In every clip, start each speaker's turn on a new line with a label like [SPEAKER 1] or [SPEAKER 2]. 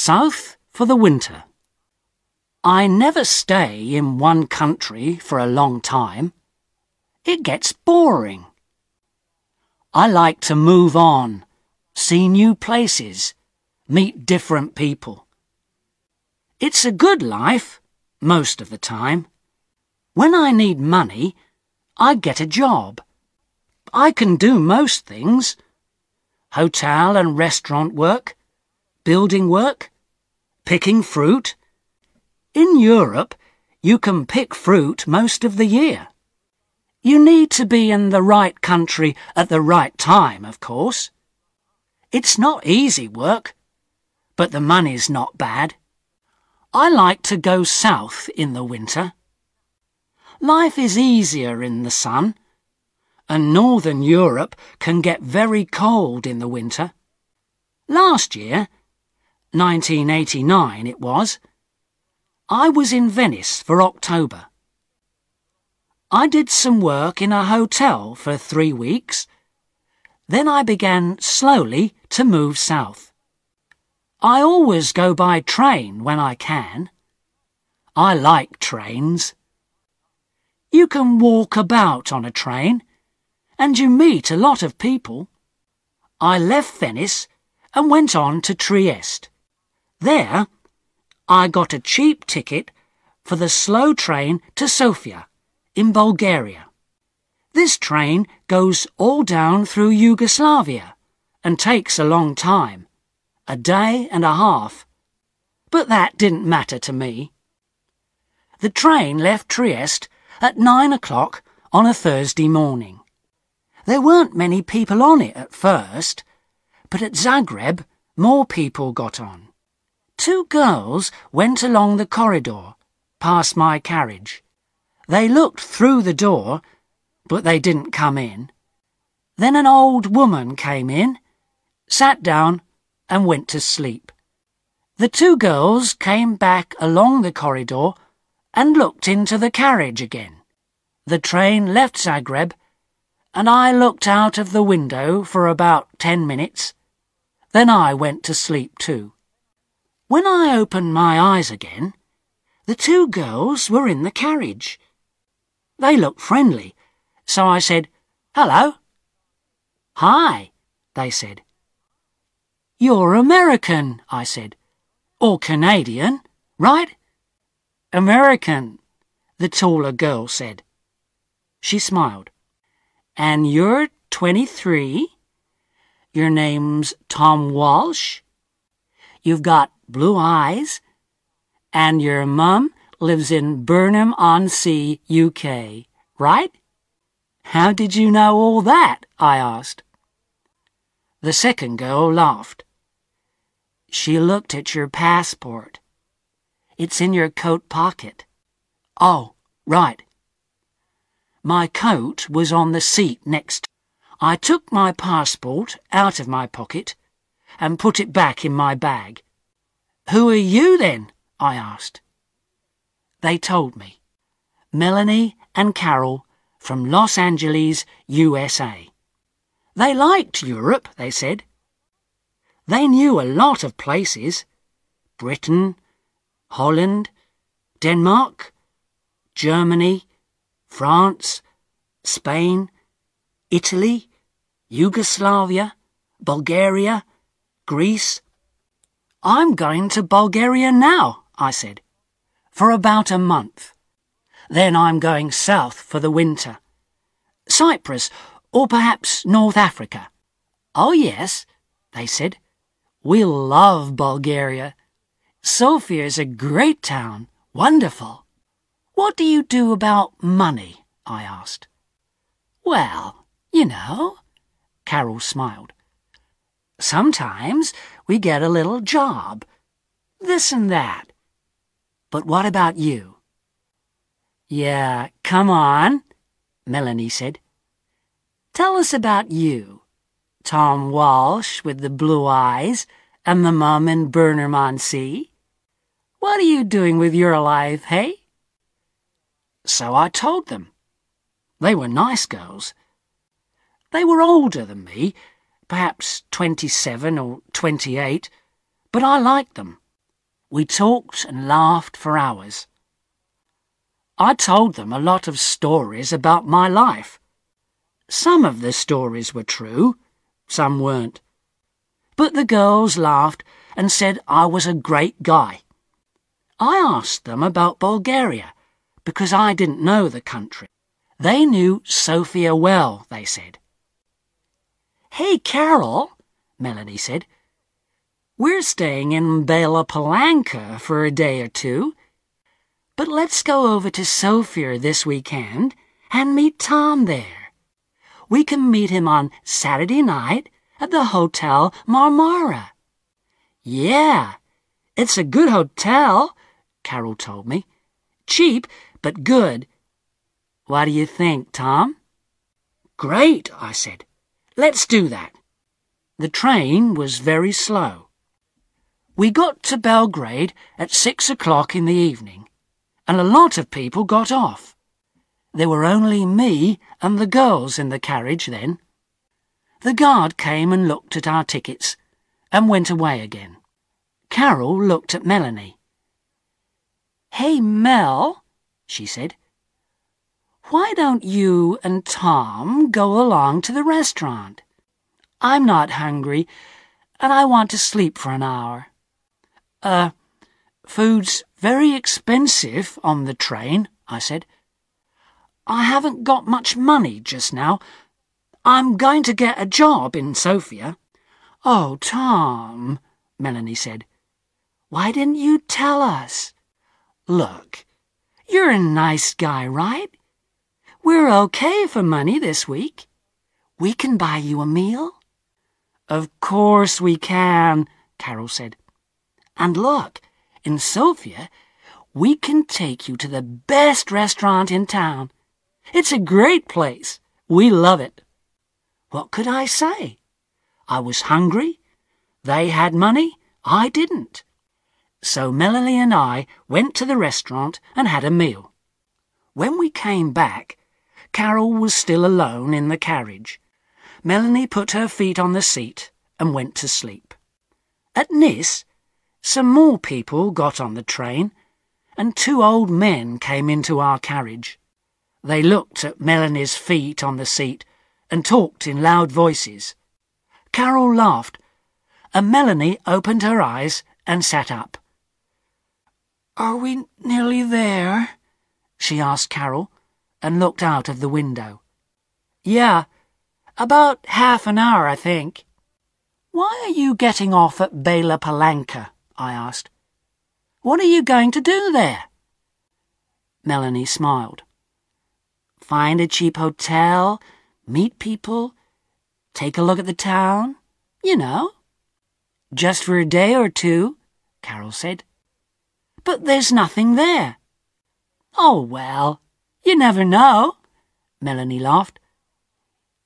[SPEAKER 1] south for the winter. I never stay in one country for a long time. It gets boring. I like to move on, see new places, meet different people. It's a good life, most of the time. When I need money, I get a job. I can do most things. Hotel and restaurant work, building work, picking fruit. In Europe, you can pick fruit most of the year. You need to be in the right country at the right time, of course. It's not easy work, but the money's not bad. I like to go south in the winter. Life is easier in the sun, and northern Europe can get very cold in the winter. Last year, 1989 it was, I was in Venice for October. I did some work in a hotel for three weeks. Then I began slowly to move south. I always go by train when I can. I like trains. You can walk about on a train, and you meet a lot of people. I left Venice and went on to Trieste. There, I got a cheap ticket for the slow train to Sofia in Bulgaria. This train goes all down through Yugoslavia and takes a long time, a day and a half. But that didn't matter to me. The train left Trieste at nine o'clock on a Thursday morning. There weren't many people on it at first, but at Zagreb more people got on. Two girls went along the corridor, past my carriage. They looked through the door, but they didn't come in. Then an old woman came in, sat down, and went to sleep. The two girls came back along the corridor and looked into the carriage again. The train left Zagreb, and I looked out of the window for about ten minutes. Then I went to sleep too. When I opened my eyes again, the two girls were in the carriage. They looked friendly, so I said, Hello. Hi, they said. You're American, I said. Or Canadian, right? American, the taller girl said. She smiled. And you're 23? Your name's Tom Walsh? You've got blue eyes? And your mum lives in Burnham-on-Sea, UK, right? How did you know all that? I asked. The second girl laughed. She looked at your passport. It's in your coat pocket. Oh, right. My coat was on the seat next. I took my passport out of my pocket and put it back in my bag. Who are you then? I asked. They told me. Melanie and Carol from Los Angeles, USA. They liked Europe, they said. They knew a lot of places. Britain, Holland, Denmark, Germany, France, Spain, Italy, Yugoslavia, Bulgaria, Greece. I'm going to Bulgaria now, I said for about a month. Then I'm going south for the winter. Cyprus, or perhaps North Africa. Oh, yes, they said. We'll love Bulgaria. Sofia is a great town, wonderful. What do you do about money? I asked. Well, you know, Carol smiled. Sometimes we get a little job, this and that. But what about you? Yeah, come on, Melanie said. Tell us about you. Tom Walsh with the blue eyes and the mum in Burnham-on-Sea. What are you doing with your life, hey? So I told them. They were nice girls. They were older than me, perhaps twenty-seven or twenty-eight, but I liked them. We talked and laughed for hours. I told them a lot of stories about my life. Some of the stories were true, some weren't. But the girls laughed and said I was a great guy. I asked them about Bulgaria because I didn't know the country. They knew Sofia well, they said. Hey, Carol, Melanie said. We're staying in Bela Palanka for a day or two. But let's go over to Sofia this weekend and meet Tom there. We can meet him on Saturday night at the Hotel Marmara. Yeah, it's a good hotel, Carol told me. Cheap, but good. What do you think, Tom? Great, I said. Let's do that. The train was very slow. We got to Belgrade at six o'clock in the evening and a lot of people got off. There were only me and the girls in the carriage then. The guard came and looked at our tickets and went away again. Carol looked at Melanie. Hey, Mel, she said. Why don't you and Tom go along to the restaurant? I'm not hungry, and I want to sleep for an hour. Uh, food's very expensive on the train, I said. I haven't got much money just now. I'm going to get a job in Sofia. Oh, Tom, Melanie said. Why didn't you tell us? Look, you're a nice guy, right? We're okay for money this week. We can buy you a meal. Of course we can, Carol said. And look, in Sofia, we can take you to the best restaurant in town. It's a great place. We love it. What could I say? I was hungry. They had money. I didn't. So Melanie and I went to the restaurant and had a meal. When we came back, Carol was still alone in the carriage. Melanie put her feet on the seat and went to sleep. At Nis, some more people got on the train, and two old men came into our carriage. They looked at Melanie's feet on the seat and talked in loud voices. Carol laughed, and Melanie opened her eyes and sat up. Are we nearly there? she asked Carol, and looked out of the window. Yeah, about half an hour, I think. Why are you getting off at Bela Palanka? I asked. What are you going to do there? Melanie smiled. Find a cheap hotel, meet people, take a look at the town, you know. Just for a day or two, Carol said. But there's nothing there. Oh, well, you never know, Melanie laughed.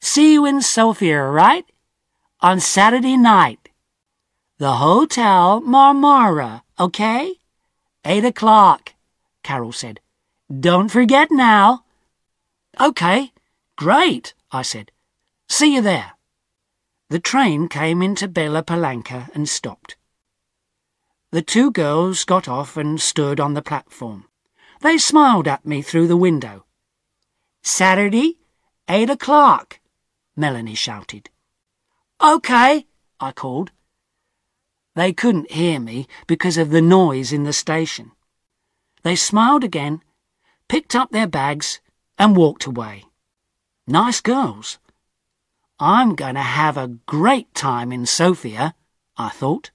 [SPEAKER 1] See you in Sofia, right? On Saturday night. The Hotel Marmara, okay? Eight o'clock, Carol said. Don't forget now. Okay, great, I said. See you there. The train came into Bela Palanka and stopped. The two girls got off and stood on the platform. They smiled at me through the window. Saturday, eight o'clock, Melanie shouted. Okay, I called. They couldn't hear me because of the noise in the station. They smiled again, picked up their bags, and walked away. Nice girls. I'm going to have a great time in Sofia, I thought.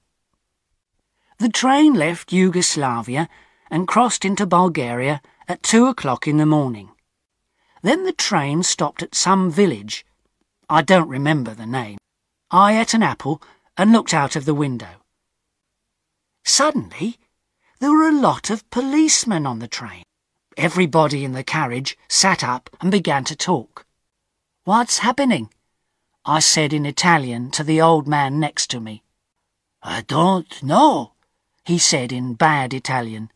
[SPEAKER 1] The train left Yugoslavia and crossed into Bulgaria at two o'clock in the morning. Then the train stopped at some village. I don't remember the name. I ate an apple and looked out of the window. Suddenly, there were a lot of policemen on the train. Everybody in the carriage sat up and began to talk. What's happening? I said in Italian to the old man next to me.
[SPEAKER 2] I don't know,
[SPEAKER 1] he said in bad Italian.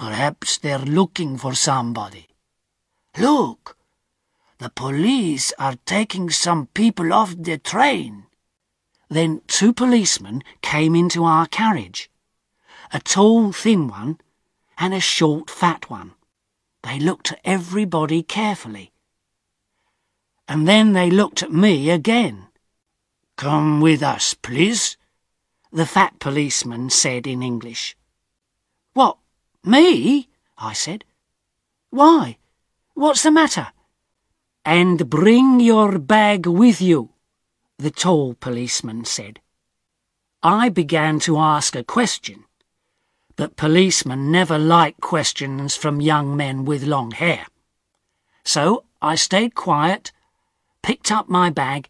[SPEAKER 2] Perhaps they're looking for somebody. Look, the police are taking some people off the train.
[SPEAKER 1] Then two policemen came into our carriage. a tall thin one, and a short fat one. They looked at everybody carefully. And then they looked at me again.
[SPEAKER 2] Come with us, please,
[SPEAKER 1] the fat policeman said in English.
[SPEAKER 2] What, me? I said. Why? What's the matter?
[SPEAKER 1] And bring your bag with you, the tall policeman said. I began to ask a question, but policemen never like questions from young men with long hair. So I stayed quiet, picked up my bag,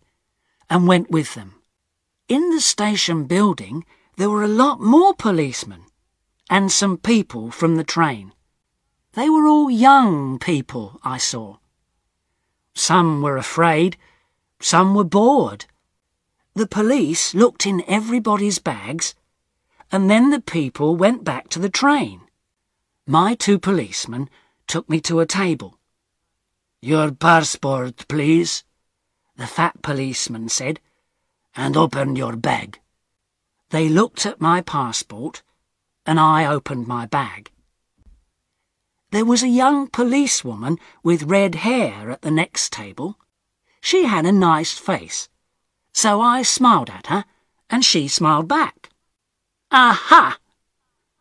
[SPEAKER 1] and went with them. In the station building, there were a lot more policemen and some people from the train. They were all young people, I saw. Some were afraid, some were bored. The police looked in everybody's bags, and then the people went back to the train. My two policemen took me to a table.
[SPEAKER 2] Your passport, please,
[SPEAKER 1] the fat policeman said,
[SPEAKER 2] and open your bag.
[SPEAKER 1] They looked at my passport, and I opened my bag. There was a young policewoman with red hair at the next table. She had a nice face, so I smiled at her, and she smiled back. Aha!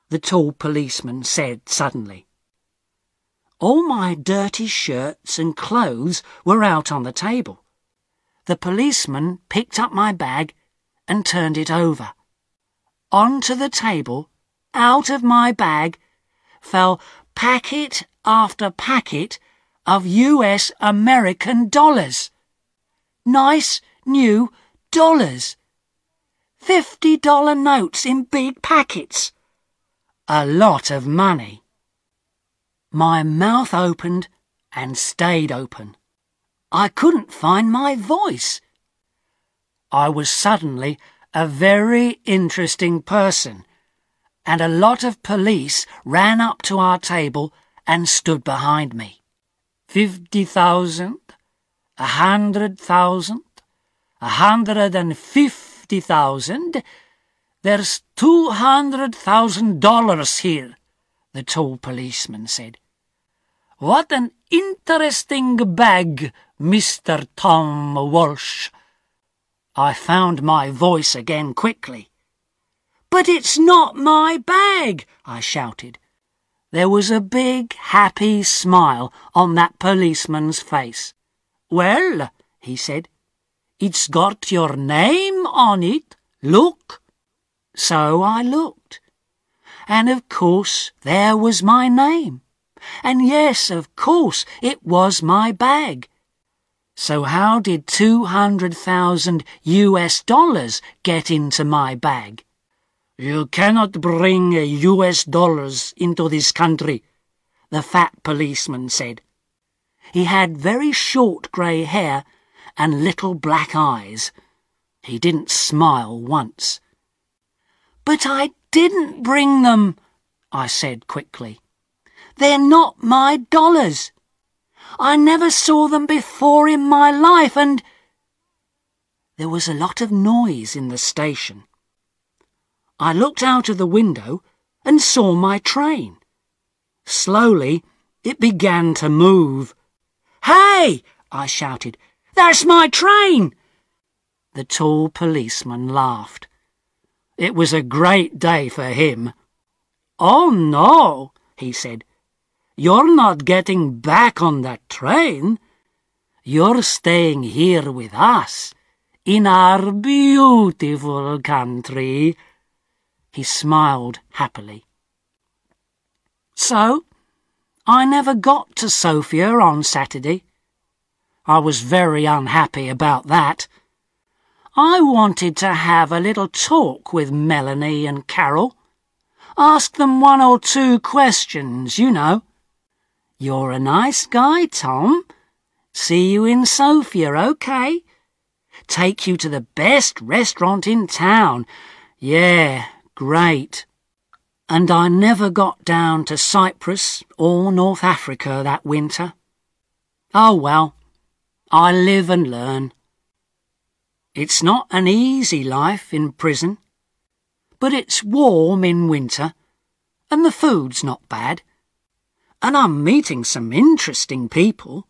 [SPEAKER 1] the tall policeman said suddenly. All my dirty shirts and clothes were out on the table. The policeman picked up my bag and turned it over. Onto the table, out of my bag, fell packet after packet of US American dollars. Nice new dollars. Fifty dollar notes in big packets. A lot of money. My mouth opened and stayed open. I couldn't find my voice. I was suddenly a very interesting person and a lot of police ran up to our table and stood behind me. Fifty thousand, a hundred thousand, a hundred and fifty thousand. There's two hundred thousand dollars here, the tall policeman said. What an interesting bag, Mr. Tom Walsh. I found my voice again quickly. But it's not my bag, I shouted. There was a big, happy smile on that policeman's face. Well, he said, it's got your name on it. Look. So I looked. And of course there was my name. And yes, of course it was my bag. So how did 200,000 US dollars get into my bag?
[SPEAKER 2] You cannot bring US dollars into this country, the fat policeman said.
[SPEAKER 1] He had very short grey hair and little black eyes. He didn't smile once. But I didn't bring them, I said quickly. They're not my dollars. I never saw them before in my life, and... There was a lot of noise in the station. I looked out of the window and saw my train. Slowly, it began to move. Hey! I shouted. That's my train! The tall policeman laughed. It was a great day for him. Oh, no, he said. You're not getting back on that train. You're staying here with us, in our beautiful country. He smiled happily. So, I never got to Sofia on Saturday. I was very unhappy about that. I wanted to have a little talk with Melanie and Carol. Ask them one or two questions, you know. You're a nice guy, Tom. See you in Sofia, okay? Take you to the best restaurant in town. Yeah, Great. And I never got down to Cyprus or North Africa that winter. Oh well, I live and learn. It's not an easy life in prison, but it's warm in winter And the food's not bad. And I'm meeting some interesting people.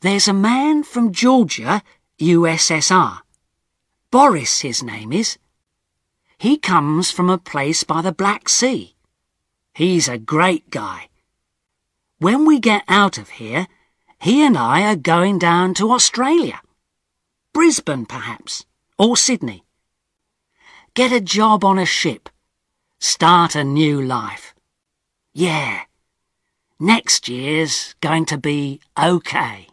[SPEAKER 1] There's a man from Georgia, USSR. Boris, his name is. He comes from a place by the Black Sea. He's a great guy. When we get out of here, he and I are going down to Australia. Brisbane, perhaps, or Sydney. Get a job on a ship. Start a new life. Yeah, next year's going to be okay.